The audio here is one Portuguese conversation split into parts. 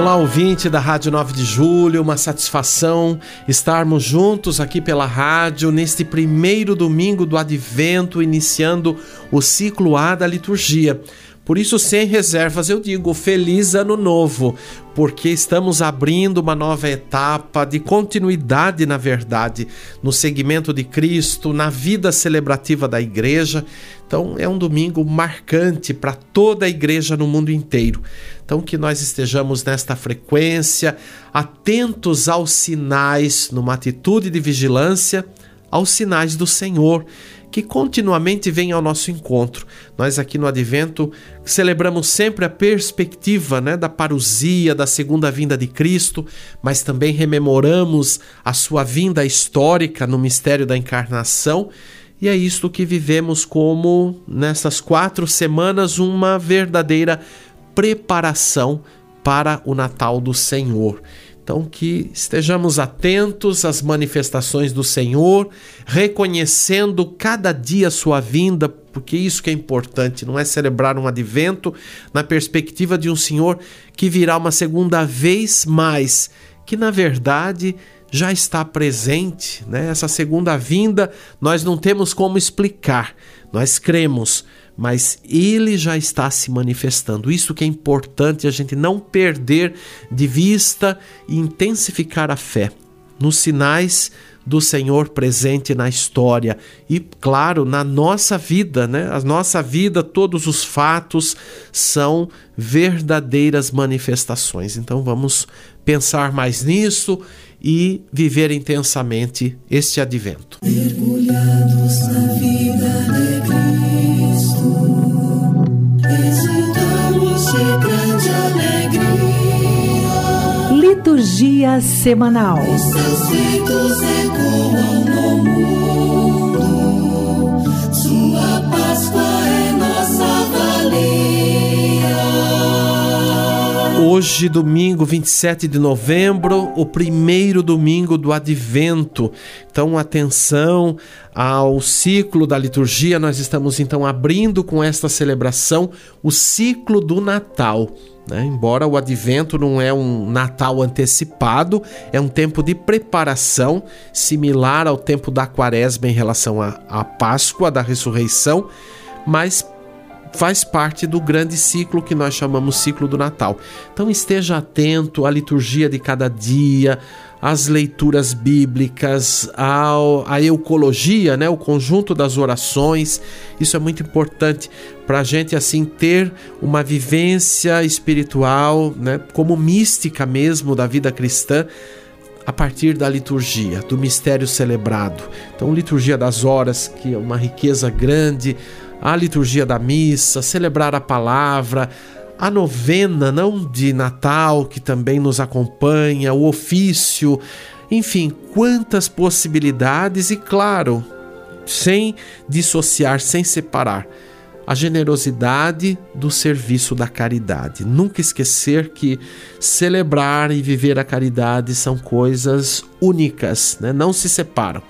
Olá, ouvinte da Rádio 9 de Julho, uma satisfação estarmos juntos aqui pela rádio neste primeiro domingo do Advento, iniciando o ciclo A da liturgia. Por isso, sem reservas, eu digo feliz ano novo, porque estamos abrindo uma nova etapa de continuidade, na verdade, no segmento de Cristo, na vida celebrativa da igreja. Então, é um domingo marcante para toda a igreja no mundo inteiro. Então, que nós estejamos nesta frequência, atentos aos sinais, numa atitude de vigilância, aos sinais do Senhor que continuamente vem ao nosso encontro. Nós aqui no Advento celebramos sempre a perspectiva né, da parousia, da segunda vinda de Cristo, mas também rememoramos a sua vinda histórica no mistério da encarnação. E é isto que vivemos como, nessas quatro semanas, uma verdadeira preparação para o Natal do Senhor. Então, que estejamos atentos às manifestações do Senhor, reconhecendo cada dia sua vinda, porque isso que é importante, não é celebrar um advento na perspectiva de um Senhor que virá uma segunda vez mais, que na verdade já está presente, né? Essa segunda vinda nós não temos como explicar, nós cremos mas ele já está se manifestando. Isso que é importante a gente não perder de vista e intensificar a fé nos sinais do Senhor presente na história e, claro, na nossa vida, né? A nossa vida, todos os fatos são verdadeiras manifestações. Então vamos pensar mais nisso e viver intensamente este advento. Mergulhados na vida de Cristo, exultamos de grande alegria. Liturgia semanal. Os seus feitos ecoam no mundo, Hoje, domingo 27 de novembro, o primeiro domingo do Advento. Então, atenção ao ciclo da liturgia. Nós estamos então abrindo com esta celebração o ciclo do Natal. Né? Embora o Advento não é um Natal antecipado, é um tempo de preparação, similar ao tempo da Quaresma em relação à, à Páscoa, da ressurreição, mas faz parte do grande ciclo que nós chamamos ciclo do Natal. Então esteja atento à liturgia de cada dia, às leituras bíblicas, ao, à eucologia, né, o conjunto das orações. Isso é muito importante para a gente assim ter uma vivência espiritual, né, como mística mesmo da vida cristã a partir da liturgia, do mistério celebrado. Então, liturgia das horas, que é uma riqueza grande, a liturgia da missa, celebrar a palavra, a novena, não de Natal, que também nos acompanha, o ofício, enfim, quantas possibilidades e, claro, sem dissociar, sem separar a generosidade do serviço da caridade. Nunca esquecer que celebrar e viver a caridade são coisas únicas, né? não se separam.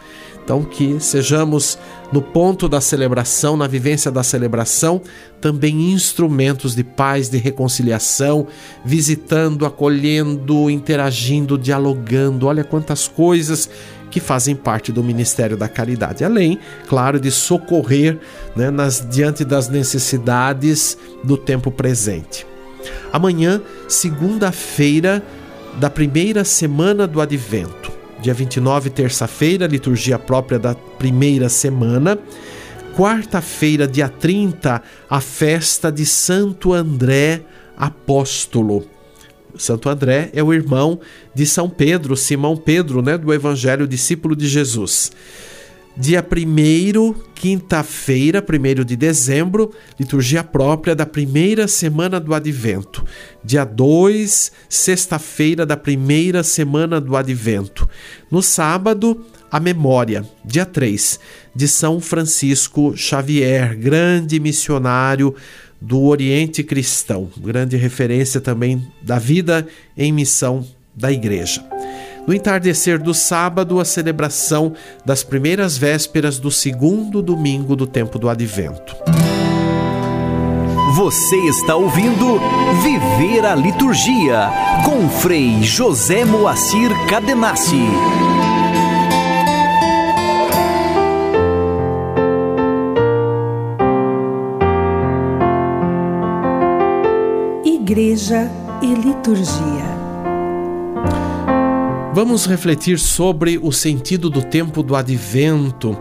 Então, que sejamos no ponto da celebração, na vivência da celebração, também instrumentos de paz, de reconciliação, visitando, acolhendo, interagindo, dialogando. Olha quantas coisas que fazem parte do ministério da caridade, além, claro, de socorrer né, nas, diante das necessidades do tempo presente. Amanhã, segunda-feira da primeira semana do Advento dia 29, terça-feira, liturgia própria da primeira semana. Quarta-feira, dia 30, a festa de Santo André Apóstolo. Santo André é o irmão de São Pedro, Simão Pedro, né, do Evangelho discípulo de Jesus. Dia 1 quinta-feira, 1 de dezembro, liturgia própria da primeira semana do Advento. Dia 2, sexta-feira da primeira semana do Advento. No sábado, a memória, dia 3, de São Francisco Xavier, grande missionário do Oriente Cristão, grande referência também da vida em missão da Igreja. No entardecer do sábado, a celebração das primeiras vésperas do segundo domingo do tempo do Advento. Você está ouvindo Viver a Liturgia com Frei José Moacir Cadenassi. Igreja e Liturgia. Vamos refletir sobre o sentido do tempo do advento.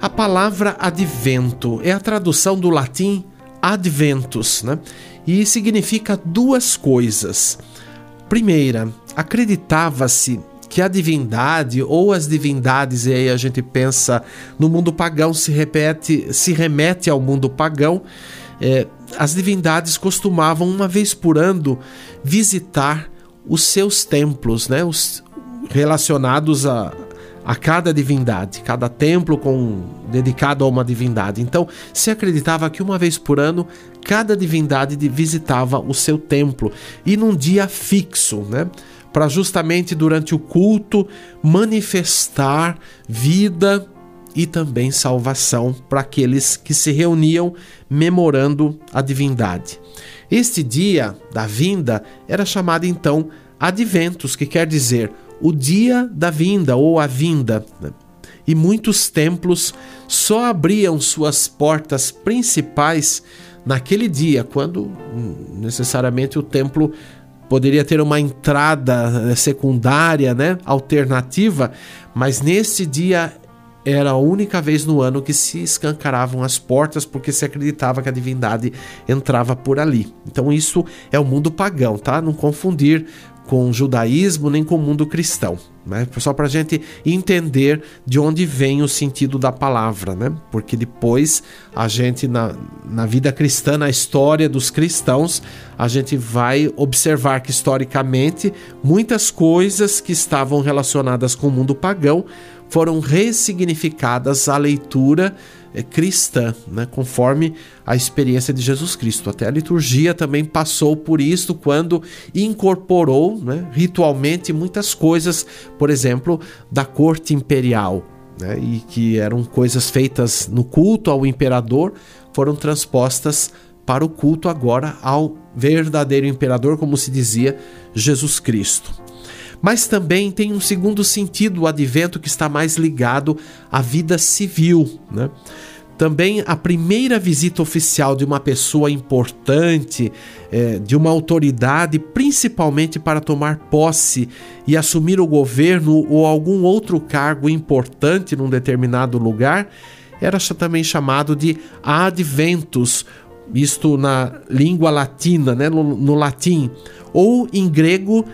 A palavra advento é a tradução do latim adventus, né? E significa duas coisas. Primeira, acreditava-se que a divindade ou as divindades, e aí a gente pensa no mundo pagão, se repete, se remete ao mundo pagão. É, as divindades costumavam, uma vez por ano, visitar os seus templos, né? Os, relacionados a, a cada divindade, cada templo com dedicado a uma divindade. Então, se acreditava que uma vez por ano cada divindade visitava o seu templo e num dia fixo, né? Para justamente durante o culto manifestar vida e também salvação para aqueles que se reuniam memorando a divindade. Este dia da vinda era chamado então Adventus, que quer dizer o dia da vinda ou a vinda. E muitos templos só abriam suas portas principais naquele dia, quando hum, necessariamente o templo poderia ter uma entrada eh, secundária, né, alternativa, mas nesse dia era a única vez no ano que se escancaravam as portas porque se acreditava que a divindade entrava por ali. Então isso é o mundo pagão, tá? Não confundir com o judaísmo nem com o mundo cristão. Né? Só para a gente entender de onde vem o sentido da palavra, né? porque depois a gente, na, na vida cristã, na história dos cristãos, a gente vai observar que historicamente muitas coisas que estavam relacionadas com o mundo pagão foram ressignificadas à leitura é, cristã, né, conforme a experiência de Jesus Cristo. Até a liturgia também passou por isso quando incorporou né, ritualmente muitas coisas, por exemplo, da corte imperial, né, e que eram coisas feitas no culto ao imperador, foram transpostas para o culto agora ao verdadeiro imperador, como se dizia, Jesus Cristo. Mas também tem um segundo sentido o advento que está mais ligado à vida civil. Né? Também a primeira visita oficial de uma pessoa importante, é, de uma autoridade, principalmente para tomar posse e assumir o governo ou algum outro cargo importante num determinado lugar, era também chamado de adventus, isto na língua latina, né, no, no latim, ou em grego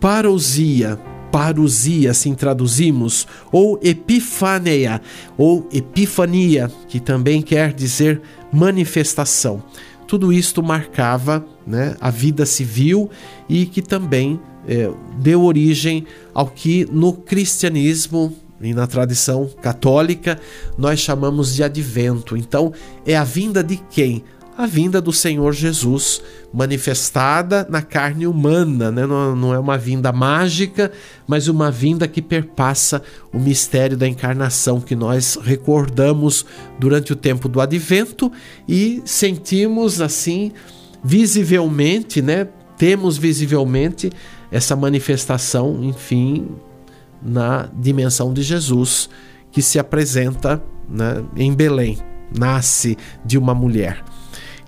parousia, parousia, assim traduzimos, ou epifaneia, ou epifania, que também quer dizer manifestação. Tudo isto marcava né, a vida civil e que também é, deu origem ao que no cristianismo e na tradição católica nós chamamos de advento. Então, é a vinda de quem? A vinda do Senhor Jesus manifestada na carne humana, né? não, não é uma vinda mágica, mas uma vinda que perpassa o mistério da encarnação que nós recordamos durante o tempo do advento e sentimos assim visivelmente, né? temos visivelmente essa manifestação, enfim, na dimensão de Jesus que se apresenta né, em Belém, nasce de uma mulher.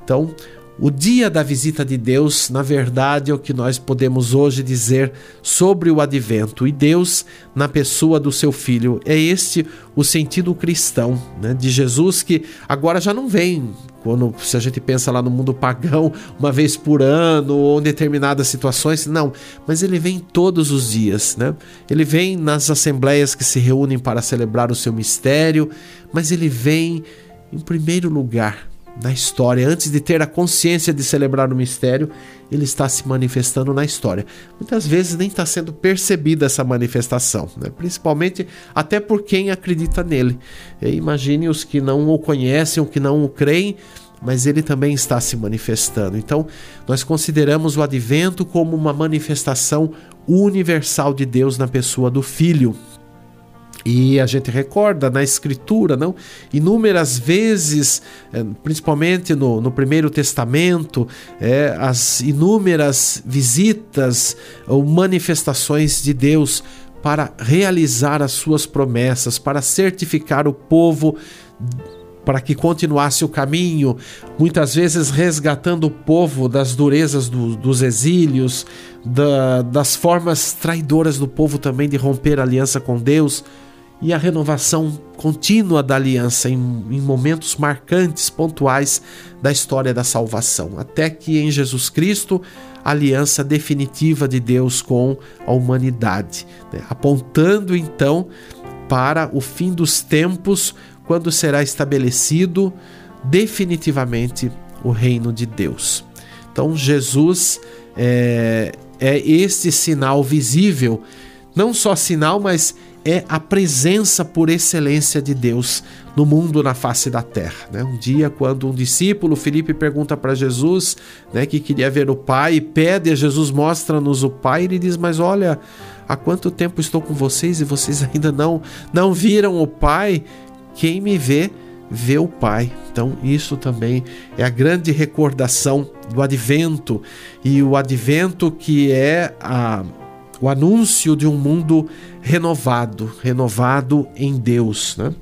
Então, o dia da visita de Deus, na verdade, é o que nós podemos hoje dizer sobre o advento. E Deus, na pessoa do seu filho, é este o sentido cristão né? de Jesus que agora já não vem quando se a gente pensa lá no mundo pagão, uma vez por ano ou em determinadas situações, não, mas ele vem todos os dias, né? Ele vem nas assembleias que se reúnem para celebrar o seu mistério, mas ele vem em primeiro lugar na história, antes de ter a consciência de celebrar o mistério, ele está se manifestando na história. Muitas vezes nem está sendo percebida essa manifestação, né? principalmente até por quem acredita nele. E imagine os que não o conhecem, os que não o creem, mas ele também está se manifestando. Então, nós consideramos o advento como uma manifestação universal de Deus na pessoa do Filho. E a gente recorda na Escritura, não? Inúmeras vezes, eh, principalmente no, no Primeiro Testamento, é, as inúmeras visitas ou manifestações de Deus para realizar as suas promessas, para certificar o povo para que continuasse o caminho, muitas vezes resgatando o povo das durezas do, dos exílios, da, das formas traidoras do povo também de romper aliança com Deus e a renovação contínua da aliança em, em, momentos marcantes, pontuais da história da salvação, até que em Jesus Cristo a aliança definitiva de Deus com a humanidade, né? apontando então para o fim dos tempos, quando será estabelecido definitivamente o reino de Deus. Então Jesus é, é este sinal visível, não só sinal, mas é a presença por excelência de Deus no mundo, na face da terra. Né? Um dia, quando um discípulo, Felipe, pergunta para Jesus né, que queria ver o Pai, e pede a Jesus, mostra-nos o Pai, ele diz: Mas olha, há quanto tempo estou com vocês e vocês ainda não, não viram o Pai? Quem me vê, vê o Pai. Então, isso também é a grande recordação do advento, e o advento que é a o anúncio de um mundo renovado, renovado em Deus, né?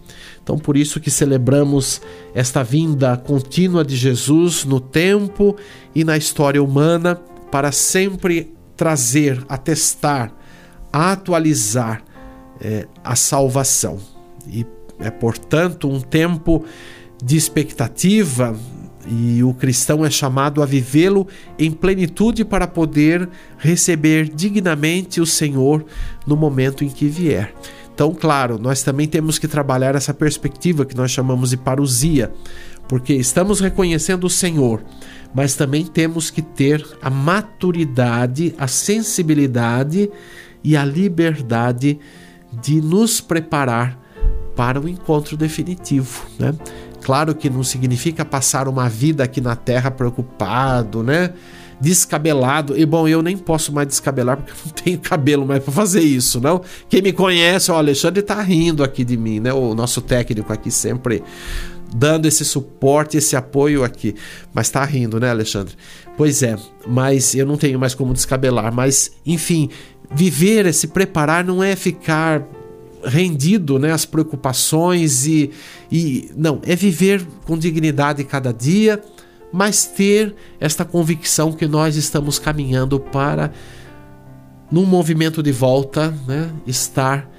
Então, por isso que celebramos esta vinda contínua de Jesus no tempo e na história humana para sempre trazer, atestar, atualizar é, a salvação. E é, portanto, um tempo de expectativa, e o cristão é chamado a vivê-lo em plenitude para poder receber dignamente o Senhor no momento em que vier. Então, claro, nós também temos que trabalhar essa perspectiva que nós chamamos de parousia, porque estamos reconhecendo o Senhor, mas também temos que ter a maturidade, a sensibilidade e a liberdade de nos preparar para o encontro definitivo, né? Claro que não significa passar uma vida aqui na Terra preocupado, né? Descabelado. E bom, eu nem posso mais descabelar porque eu não tenho cabelo mais para fazer isso, não? Quem me conhece, o Alexandre tá rindo aqui de mim, né? O nosso técnico aqui sempre dando esse suporte, esse apoio aqui. Mas tá rindo, né, Alexandre? Pois é, mas eu não tenho mais como descabelar. Mas, enfim, viver, se preparar não é ficar rendido né, às preocupações e, e. Não, é viver com dignidade cada dia, mas ter esta convicção que nós estamos caminhando para, num movimento de volta, né, estar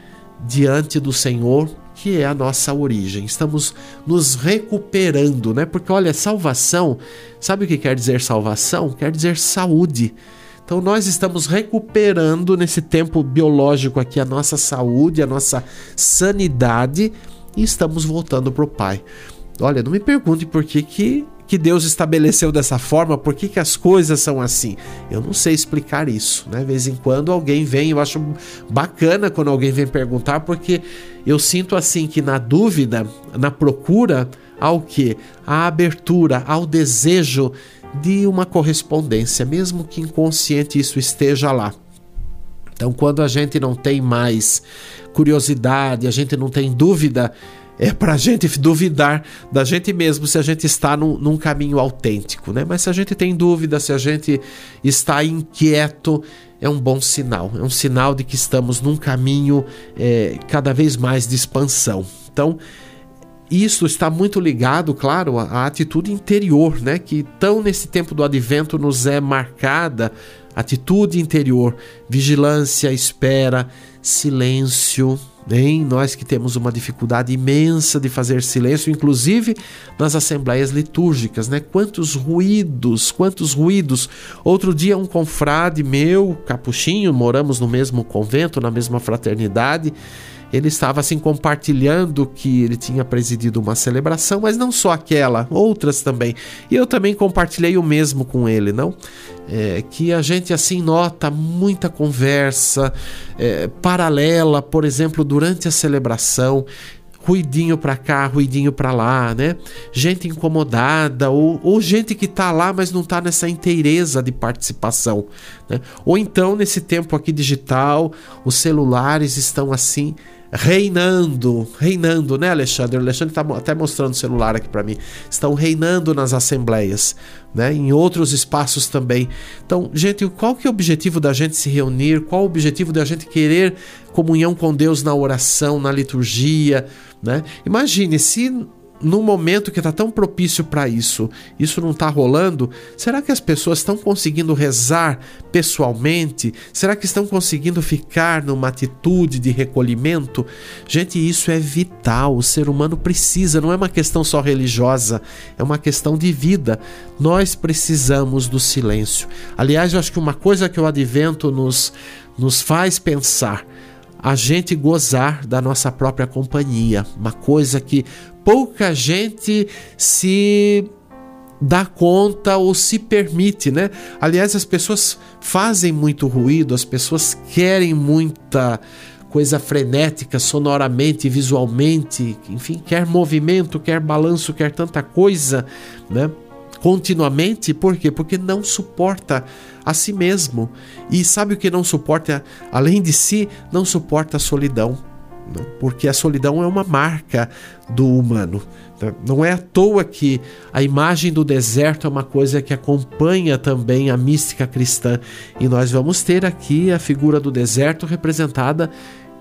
diante do Senhor, que é a nossa origem. Estamos nos recuperando, né? Porque olha, salvação, sabe o que quer dizer salvação? Quer dizer saúde. Então nós estamos recuperando nesse tempo biológico aqui a nossa saúde, a nossa sanidade e estamos voltando para o Pai. Olha, não me pergunte por que, que, que Deus estabeleceu dessa forma, por que, que as coisas são assim. Eu não sei explicar isso, né? De vez em quando alguém vem, eu acho bacana quando alguém vem perguntar, porque eu sinto assim que na dúvida, na procura, ao que? A abertura, ao desejo de uma correspondência, mesmo que inconsciente isso esteja lá. Então, quando a gente não tem mais curiosidade, a gente não tem dúvida, é para a gente duvidar da gente mesmo se a gente está num, num, caminho autêntico, né? Mas se a gente tem dúvida, se a gente está inquieto, é um bom sinal, é um sinal de que estamos num caminho é, cada vez mais de expansão. Então, isso está muito ligado, claro, à, atitude interior, né? Que tão nesse tempo do advento nos é marcada atitude interior, vigilância, espera, silêncio. Em nós que temos uma dificuldade imensa de fazer silêncio, inclusive nas assembleias litúrgicas, né? Quantos ruídos, quantos ruídos. Outro dia um confrade meu, capuchinho, moramos no mesmo convento, na mesma fraternidade, ele estava assim compartilhando que ele tinha presidido uma celebração, mas não só aquela, outras também. E eu também compartilhei o mesmo com ele, não? É, que a gente assim nota muita conversa é, paralela, por exemplo, durante a celebração ruidinho para cá, ruidinho para lá, né? Gente incomodada ou, ou gente que tá lá, mas não tá nessa inteireza de participação, né? Ou então nesse tempo aqui digital, os celulares estão assim reinando, reinando, né, Alexandre? O Alexandre está até mostrando o celular aqui para mim. Estão reinando nas assembleias, né? Em outros espaços também. Então, gente, qual que é o objetivo da gente se reunir? Qual o objetivo da gente querer comunhão com Deus na oração, na liturgia, né? Imagine se num momento que está tão propício para isso, isso não está rolando, será que as pessoas estão conseguindo rezar pessoalmente? Será que estão conseguindo ficar numa atitude de recolhimento? Gente, isso é vital. O ser humano precisa, não é uma questão só religiosa, é uma questão de vida. Nós precisamos do silêncio. Aliás, eu acho que uma coisa que o advento nos, nos faz pensar a gente gozar da nossa própria companhia, uma coisa que pouca gente se dá conta ou se permite, né? Aliás, as pessoas fazem muito ruído, as pessoas querem muita coisa frenética, sonoramente, visualmente, enfim, quer movimento, quer balanço, quer tanta coisa, né? Continuamente, por quê? Porque não suporta a si mesmo. E sabe o que não suporta? Além de si, não suporta a solidão porque a solidão é uma marca do humano. Né? Não é à toa que a imagem do deserto é uma coisa que acompanha também a mística cristã. E nós vamos ter aqui a figura do deserto representada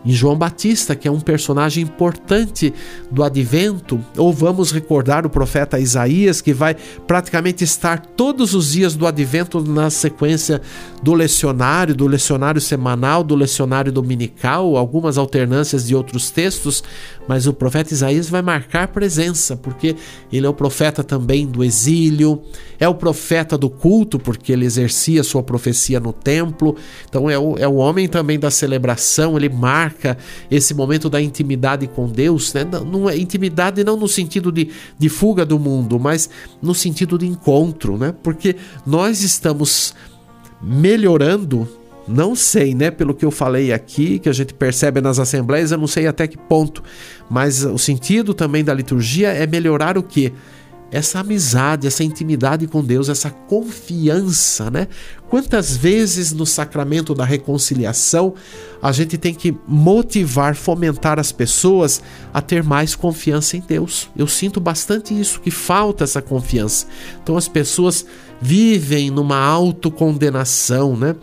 em João Batista, que é um personagem importante do advento, ou vamos recordar o profeta Isaías, que vai praticamente estar todos os dias do advento na sequência do lecionário, do lecionário semanal, do lecionário dominical, algumas alternâncias de outros textos, mas o profeta Isaías vai marcar presença, porque ele é o profeta também do exílio, é o profeta do culto, porque ele exercia sua profecia no templo, então é o, é o homem também da celebração, ele marca esse momento da intimidade com Deus, né? não é intimidade não no sentido de, de fuga do mundo, mas no sentido de encontro, né? porque nós estamos melhorando não sei, né? Pelo que eu falei aqui, que a gente percebe nas assembleias, eu não sei até que ponto. Mas o sentido também da liturgia é melhorar o quê? Essa amizade, essa intimidade com Deus, essa confiança, né? Quantas vezes no sacramento da reconciliação a gente tem que motivar, fomentar as pessoas a ter mais confiança em Deus? Eu sinto bastante isso, que falta essa confiança. Então as pessoas vivem numa autocondenação, né?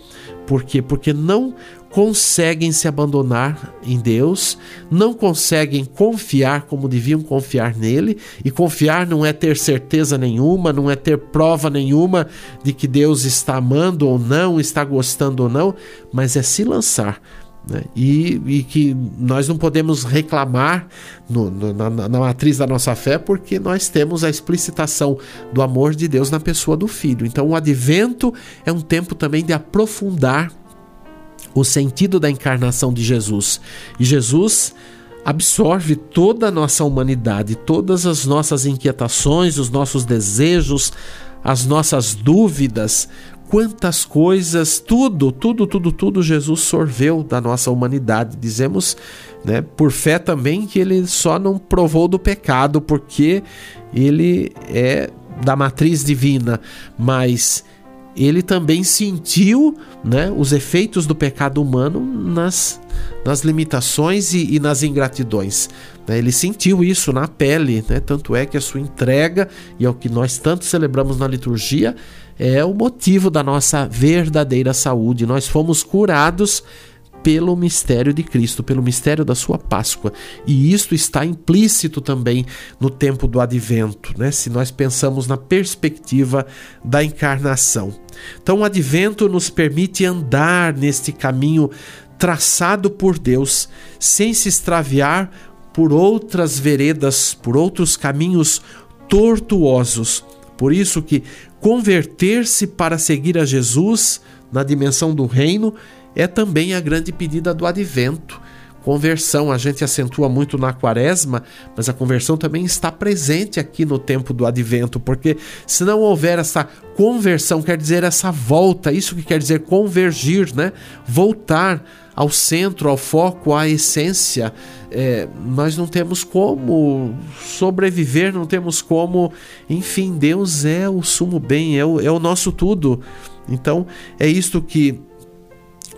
Por quê? Porque não conseguem se abandonar em Deus, não conseguem confiar como deviam confiar nele, e confiar não é ter certeza nenhuma, não é ter prova nenhuma de que Deus está amando ou não, está gostando ou não, mas é se lançar. Né? E, e, que nós não podemos reclamar no, no, na, na matriz da nossa fé, porque nós temos a explicitação do amor de Deus na pessoa do Filho. Então, o advento é um tempo também de aprofundar o sentido da encarnação de Jesus. E Jesus absorve toda a nossa humanidade, todas as nossas inquietações, os nossos desejos, as nossas dúvidas, quantas coisas, tudo, tudo, tudo, tudo Jesus sorveu da nossa humanidade. Dizemos, né, por fé também que ele só não provou do pecado porque ele é da matriz divina, mas ele também sentiu né, os efeitos do pecado humano nas, nas limitações e, e nas ingratidões. Né? Ele sentiu isso na pele, né? tanto é que a sua entrega, e é o que nós tanto celebramos na liturgia, é o motivo da nossa verdadeira saúde. Nós fomos curados pelo mistério de Cristo, pelo mistério da sua Páscoa. E isto está implícito também no tempo do advento, né? Se nós pensamos na perspectiva da encarnação. Então, o advento nos permite andar neste caminho traçado por Deus, sem se extraviar por outras veredas, por outros caminhos tortuosos. Por isso que converter-se para seguir a Jesus na dimensão do reino é também a grande pedida do advento. Conversão, a gente acentua muito na quaresma, mas a conversão também está presente aqui no tempo do advento, porque se não houver essa conversão, quer dizer essa volta, isso que quer dizer convergir, né? Voltar ao centro, ao foco, à essência. É, nós não temos como sobreviver, não temos como. Enfim, Deus é o sumo bem, é o, é o nosso tudo. Então, é isto que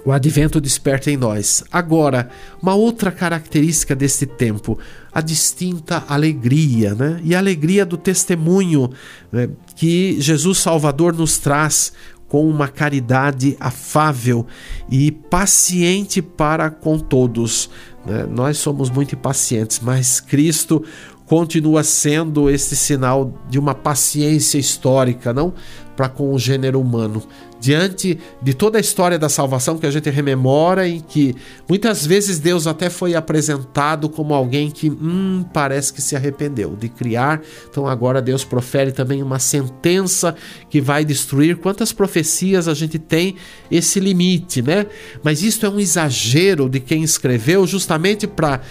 o advento desperta em nós. Agora, uma outra característica deste tempo, a distinta alegria, né? E a alegria do testemunho né? que Jesus Salvador nos traz com uma caridade afável e paciente para com todos. Né? Nós somos muito impacientes, mas Cristo continua sendo esse sinal de uma paciência histórica, não para com o gênero humano. Diante de toda a história da salvação que a gente rememora, em que muitas vezes Deus até foi apresentado como alguém que hum, parece que se arrependeu de criar, então agora Deus profere também uma sentença que vai destruir. Quantas profecias a gente tem esse limite, né? Mas isto é um exagero de quem escreveu, justamente para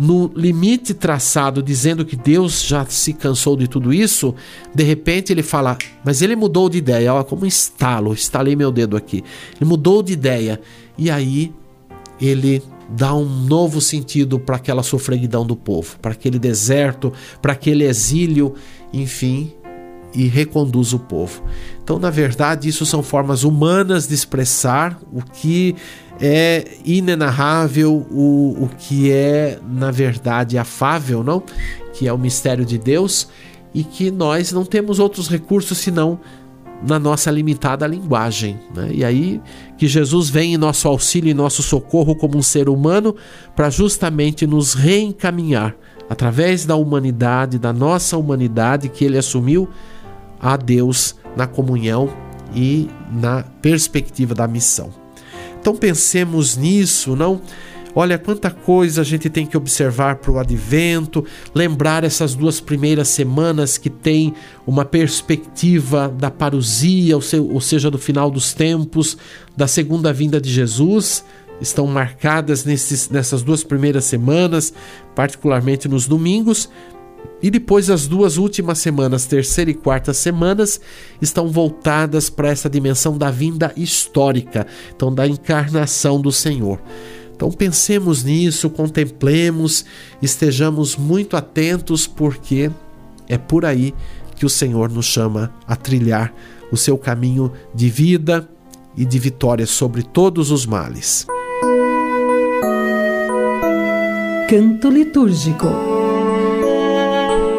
no limite traçado, dizendo que Deus já se cansou de tudo isso, de repente ele fala, mas ele mudou de ideia, ó, como estalo, estalei meu dedo aqui. Ele mudou de ideia. E aí ele dá um novo sentido para aquela sofreguidão do povo, para aquele deserto, para aquele exílio, enfim, e reconduz o povo. Então, na verdade, isso são formas humanas de expressar o que é inenarrável, o, o que é, na verdade, afável, não? Que é o mistério de Deus e que nós não temos outros recursos senão na nossa limitada linguagem. Né? E aí que Jesus vem em nosso auxílio e nosso socorro como um ser humano para justamente nos reencaminhar através da humanidade, da nossa humanidade que ele assumiu a Deus na comunhão e na perspectiva da missão. Então pensemos nisso, não? Olha quanta coisa a gente tem que observar para o advento, lembrar essas duas primeiras semanas que tem uma perspectiva da parousia, ou seja, do final dos tempos, da segunda vinda de Jesus, estão marcadas nesses, nessas duas primeiras semanas, particularmente nos domingos, e depois as duas últimas semanas, terceira e quarta semanas, estão voltadas para essa dimensão da vinda histórica, então da encarnação do Senhor. Então pensemos nisso, contemplemos, estejamos muito atentos, porque é por aí que o Senhor nos chama a trilhar o seu caminho de vida e de vitória sobre todos os males. Canto litúrgico.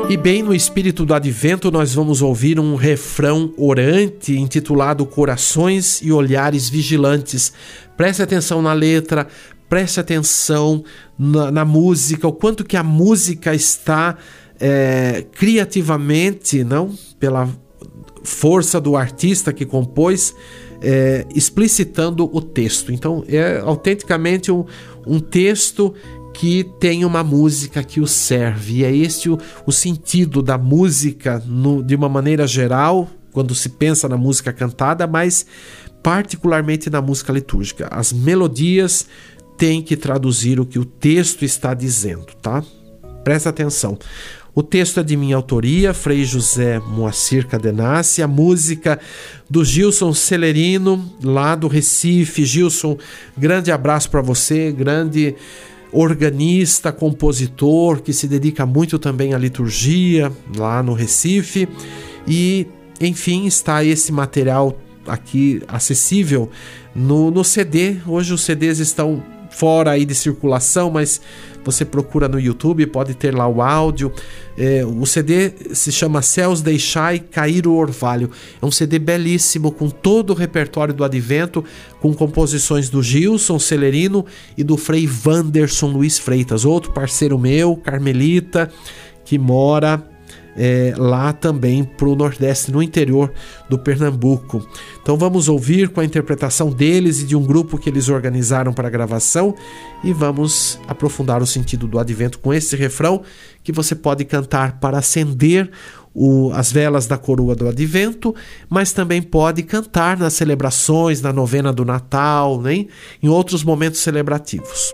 E bem no espírito do advento, nós vamos ouvir um refrão orante intitulado Corações e Olhares Vigilantes. Preste atenção na letra, preste atenção na, na música, o quanto que a música está é, criativamente, não pela força do artista que compôs, é, explicitando o texto. Então, é autenticamente um, um texto que tem uma música que o serve. E é esse o, o sentido da música no, de uma maneira geral, quando se pensa na música cantada, mas particularmente na música litúrgica. As melodias têm que traduzir o que o texto está dizendo, tá? Presta atenção. O texto é de minha autoria, Frei José Moacir Cadenassi, a música do Gilson Celerino, lá do Recife. Gilson, grande abraço para você, grande organista, compositor que se dedica muito também à liturgia lá no Recife. E, enfim, está esse material aqui acessível no, no CD. Hoje os CDs estão fora aí de circulação, mas você procura no YouTube, pode ter lá o áudio. É, o CD se chama Céus Deixai Cair o Orvalho. É um CD belíssimo, com todo o repertório do Advento, com composições do Gilson Celerino e do Frei Wanderson Luiz Freitas, outro parceiro meu, carmelita, que mora é, lá também para o Nordeste, no interior do Pernambuco. Então vamos ouvir com a interpretação deles e de um grupo que eles organizaram para a gravação e vamos aprofundar o sentido do advento com esse refrão que você pode cantar para acender o, as velas da coroa do advento, mas também pode cantar nas celebrações, na novena do Natal, né? em outros momentos celebrativos.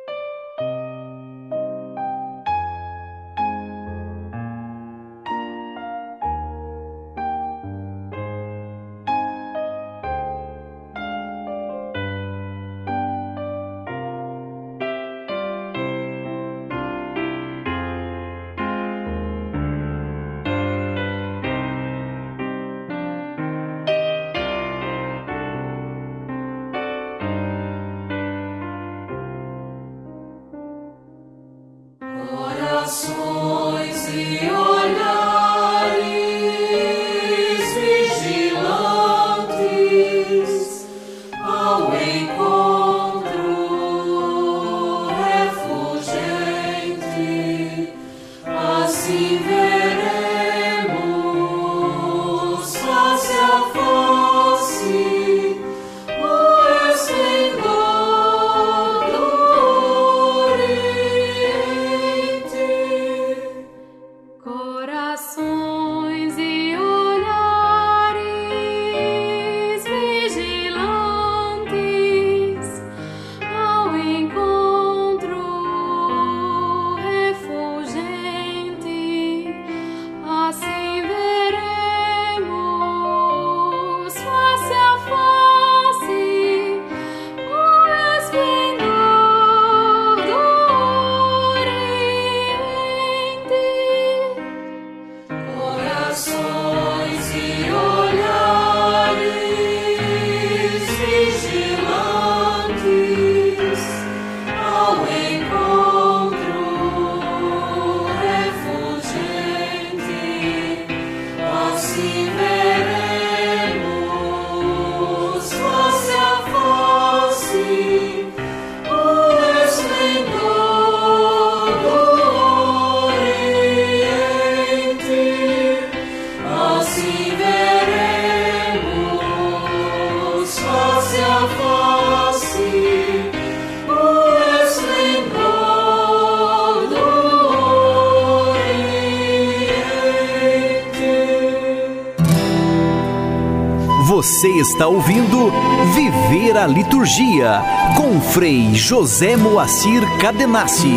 Você está ouvindo Viver a Liturgia com Frei José Moacir Cadenassi.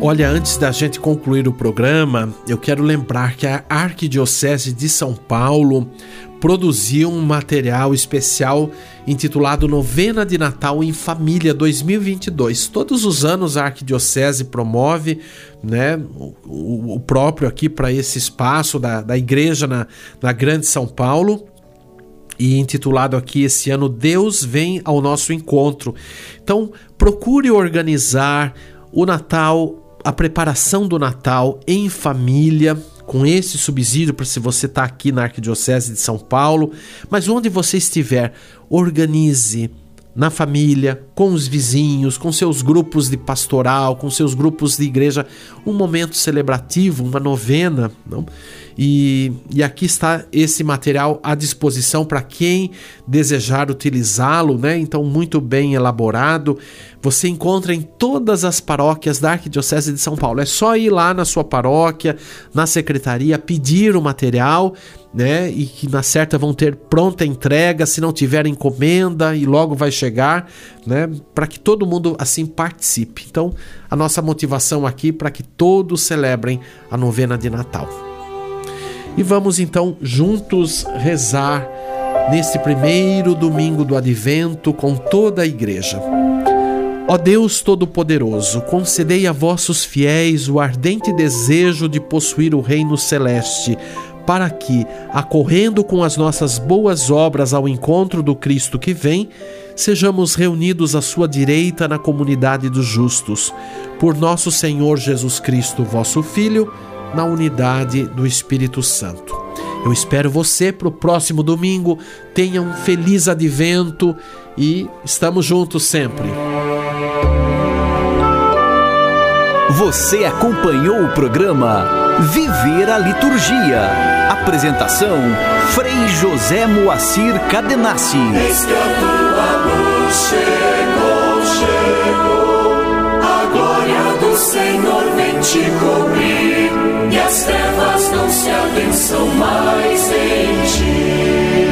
Olha, antes da gente concluir o programa, eu quero lembrar que a Arquidiocese de São Paulo produziu um material especial intitulado Novena de Natal em Família 2022. Todos os anos a Arquidiocese promove né, o, o próprio aqui para esse espaço da, da igreja na, na Grande São Paulo e intitulado aqui esse ano Deus vem ao nosso encontro. Então, procure organizar o Natal, a preparação do Natal em família, com esse subsídio para se você está aqui na Arquidiocese de São Paulo, mas onde você estiver, organize na família, com os vizinhos, com seus grupos de pastoral, com seus grupos de igreja, um momento celebrativo, uma novena, não? E, e aqui está esse material à disposição para quem desejar utilizá-lo, né? Então, muito bem elaborado. Você encontra em todas as paróquias da Arquidiocese de São Paulo. É só ir lá na sua paróquia, na secretaria, pedir o material, né? E que na certa vão ter pronta entrega, se não tiver encomenda e logo vai chegar, né? Para que todo mundo assim participe. Então, a nossa motivação aqui para que todos celebrem a novena de Natal. E vamos então juntos rezar neste primeiro domingo do advento com toda a igreja. Ó Deus Todo-Poderoso, concedei a vossos fiéis o ardente desejo de possuir o reino celeste, para que, acorrendo com as nossas boas obras ao encontro do Cristo que vem, sejamos reunidos à sua direita na comunidade dos justos. Por nosso Senhor Jesus Cristo, vosso Filho, na unidade do Espírito Santo. Eu espero você para o próximo domingo. Tenha um feliz advento e estamos juntos sempre. Você acompanhou o programa Viver a Liturgia. Apresentação: Frei José Moacir Cadenassi. Eis a luz chegou, chegou. A glória do Senhor vem te cobrir. E as trevas não se adensam mais em ti.